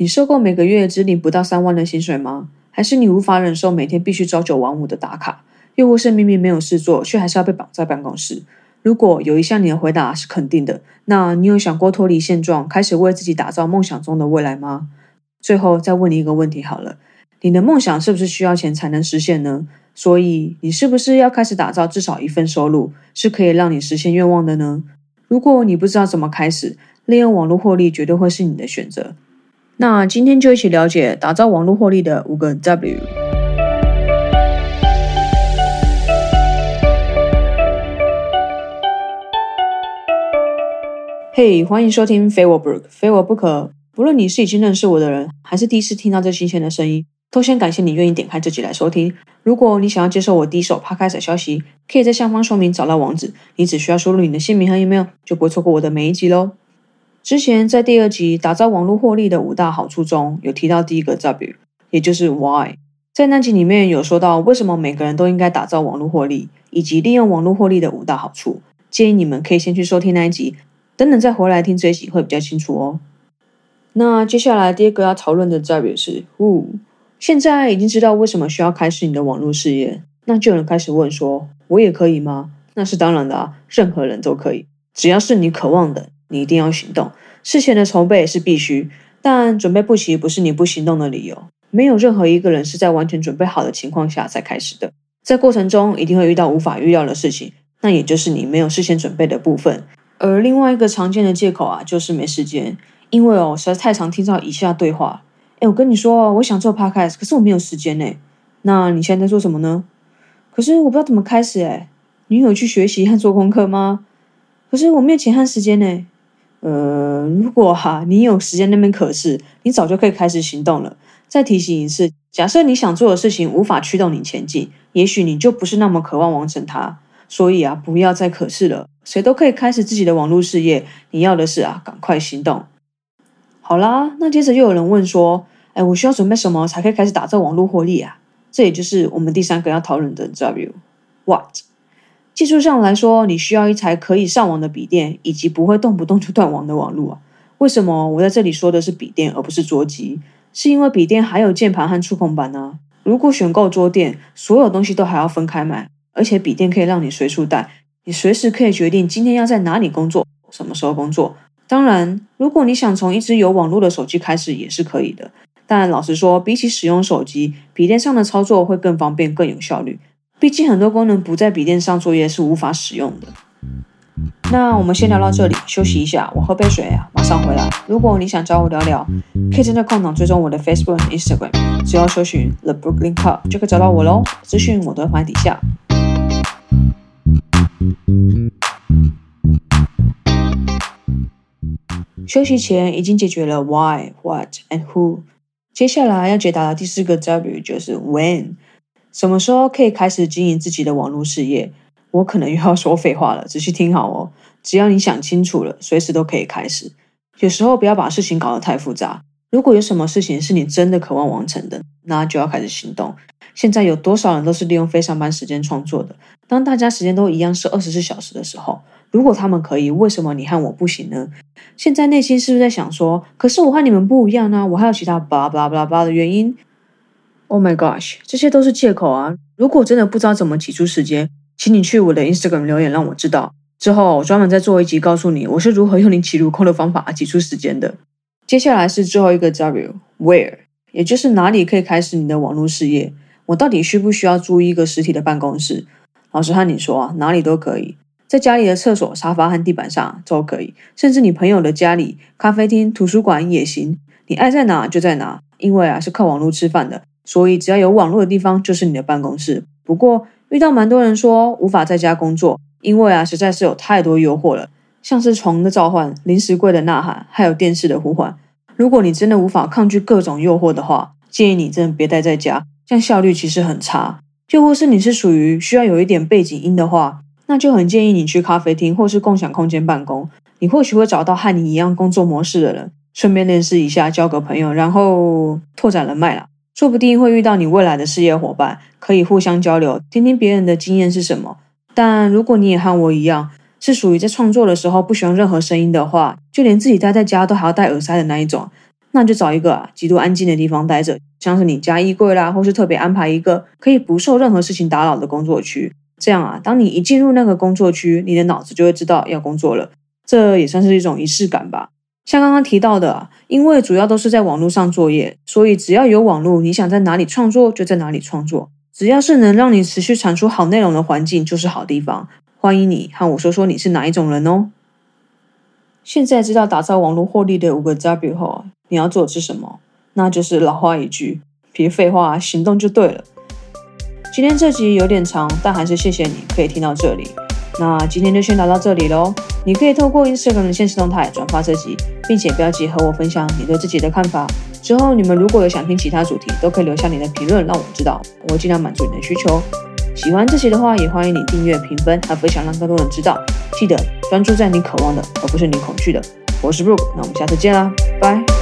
你受够每个月只领不到三万的薪水吗？还是你无法忍受每天必须朝九晚五的打卡？又或是明明没有事做，却还是要被绑在办公室？如果有一项你的回答是肯定的，那你有想过脱离现状，开始为自己打造梦想中的未来吗？最后再问你一个问题好了，你的梦想是不是需要钱才能实现呢？所以你是不是要开始打造至少一份收入，是可以让你实现愿望的呢？如果你不知道怎么开始，利用网络获利绝对会是你的选择。那今天就一起了解打造网络获利的五个 W。嘿，欢迎收听非我不可，非我不可。不论你是已经认识我的人，还是第一次听到这新鲜的声音，都先感谢你愿意点开这集来收听。如果你想要接受我第一手 Podcast 消息，可以在下方说明找到网址，你只需要输入你的姓名和 email，就不会错过我的每一集喽。之前在第二集打造网络获利的五大好处中有提到第一个 W，也就是 Why。在那集里面有说到为什么每个人都应该打造网络获利，以及利用网络获利的五大好处。建议你们可以先去收听那一集，等等再回来听这一集会比较清楚哦。那接下来第二个要讨论的 W 是 Who。现在已经知道为什么需要开始你的网络事业，那就有人开始问说：我也可以吗？那是当然的啊，任何人都可以，只要是你渴望的。你一定要行动，事前的筹备是必须，但准备不齐不是你不行动的理由。没有任何一个人是在完全准备好的情况下才开始的，在过程中一定会遇到无法预料的事情，那也就是你没有事先准备的部分。而另外一个常见的借口啊，就是没时间，因为哦实在太常听到以下对话：哎，我跟你说，我想做 podcast，可是我没有时间呢。那你现在在做什么呢？可是我不知道怎么开始哎。你有去学习和做功课吗？可是我没有钱和时间呢。呃，如果哈你有时间那边可是，你早就可以开始行动了。再提醒一次，假设你想做的事情无法驱动你前进，也许你就不是那么渴望完成它。所以啊，不要再可是了，谁都可以开始自己的网络事业。你要的是啊，赶快行动。好啦，那接着又有人问说，哎，我需要准备什么才可以开始打造网络获利啊？这也就是我们第三个要讨论的 W，What？技术上来说，你需要一台可以上网的笔电，以及不会动不动就断网的网络啊。为什么我在这里说的是笔电而不是桌机？是因为笔电还有键盘和触控板呢。如果选购桌垫，所有东西都还要分开买，而且笔电可以让你随处带，你随时可以决定今天要在哪里工作，什么时候工作。当然，如果你想从一只有网络的手机开始，也是可以的。但老实说，比起使用手机，笔电上的操作会更方便、更有效率。毕竟很多功能不在笔电上作业是无法使用的。那我们先聊到这里，休息一下，我喝杯水啊，马上回来。如果你想找我聊聊，可以在空档追踪我的 Facebook Instagram，只要搜寻 The Brooklyn Cup 就可以找到我喽。资讯我都会放在底下。休息前已经解决了 Why、What and Who，接下来要解答的第四个 W 就是 When。什么时候可以开始经营自己的网络事业？我可能又要说废话了，仔细听好哦。只要你想清楚了，随时都可以开始。有时候不要把事情搞得太复杂。如果有什么事情是你真的渴望完成的，那就要开始行动。现在有多少人都是利用非上班时间创作的？当大家时间都一样是二十四小时的时候，如果他们可以，为什么你和我不行呢？现在内心是不是在想说，可是我和你们不一样呢？我还有其他巴拉巴拉巴拉的原因？Oh my gosh，这些都是借口啊！如果真的不知道怎么挤出时间，请你去我的 Instagram 留言让我知道。之后我专门再做一集告诉你我是如何用你挤入空的方法挤出时间的。接下来是最后一个 W，Where，也就是哪里可以开始你的网络事业？我到底需不需要租一个实体的办公室？老实和你说啊，哪里都可以，在家里的厕所、沙发和地板上都可以，甚至你朋友的家里、咖啡厅、图书馆也行，你爱在哪就在哪，因为啊是靠网络吃饭的。所以，只要有网络的地方就是你的办公室。不过，遇到蛮多人说无法在家工作，因为啊，实在是有太多诱惑了，像是床的召唤、零食柜的呐喊，还有电视的呼唤。如果你真的无法抗拒各种诱惑的话，建议你真的别待在家，这样效率其实很差。又或是你是属于需要有一点背景音的话，那就很建议你去咖啡厅或是共享空间办公。你或许会找到和你一样工作模式的人，顺便认识一下，交个朋友，然后拓展人脉啦。说不定会遇到你未来的事业伙伴，可以互相交流，听听别人的经验是什么。但如果你也和我一样，是属于在创作的时候不喜欢任何声音的话，就连自己待在家都还要戴耳塞的那一种，那就找一个啊极度安静的地方待着，像是你家衣柜啦，或是特别安排一个可以不受任何事情打扰的工作区。这样啊，当你一进入那个工作区，你的脑子就会知道要工作了。这也算是一种仪式感吧。像刚刚提到的，因为主要都是在网络上作业，所以只要有网络，你想在哪里创作就在哪里创作。只要是能让你持续产出好内容的环境，就是好地方。欢迎你和我说说你是哪一种人哦。现在知道打造网络获利的五个 W 后，你要做的是什么？那就是老话一句，别废话，行动就对了。今天这集有点长，但还是谢谢你可以听到这里。那今天就先聊到这里喽。你可以透过 Instagram 的现实动态转发这集，并且标记和我分享你对自己的看法。之后你们如果有想听其他主题，都可以留下你的评论让我知道，我会尽量满足你的需求。喜欢这集的话，也欢迎你订阅、评分和分享，让更多人知道。记得专注在你渴望的，而不是你恐惧的。我是 Brooke，那我们下次见啦，拜。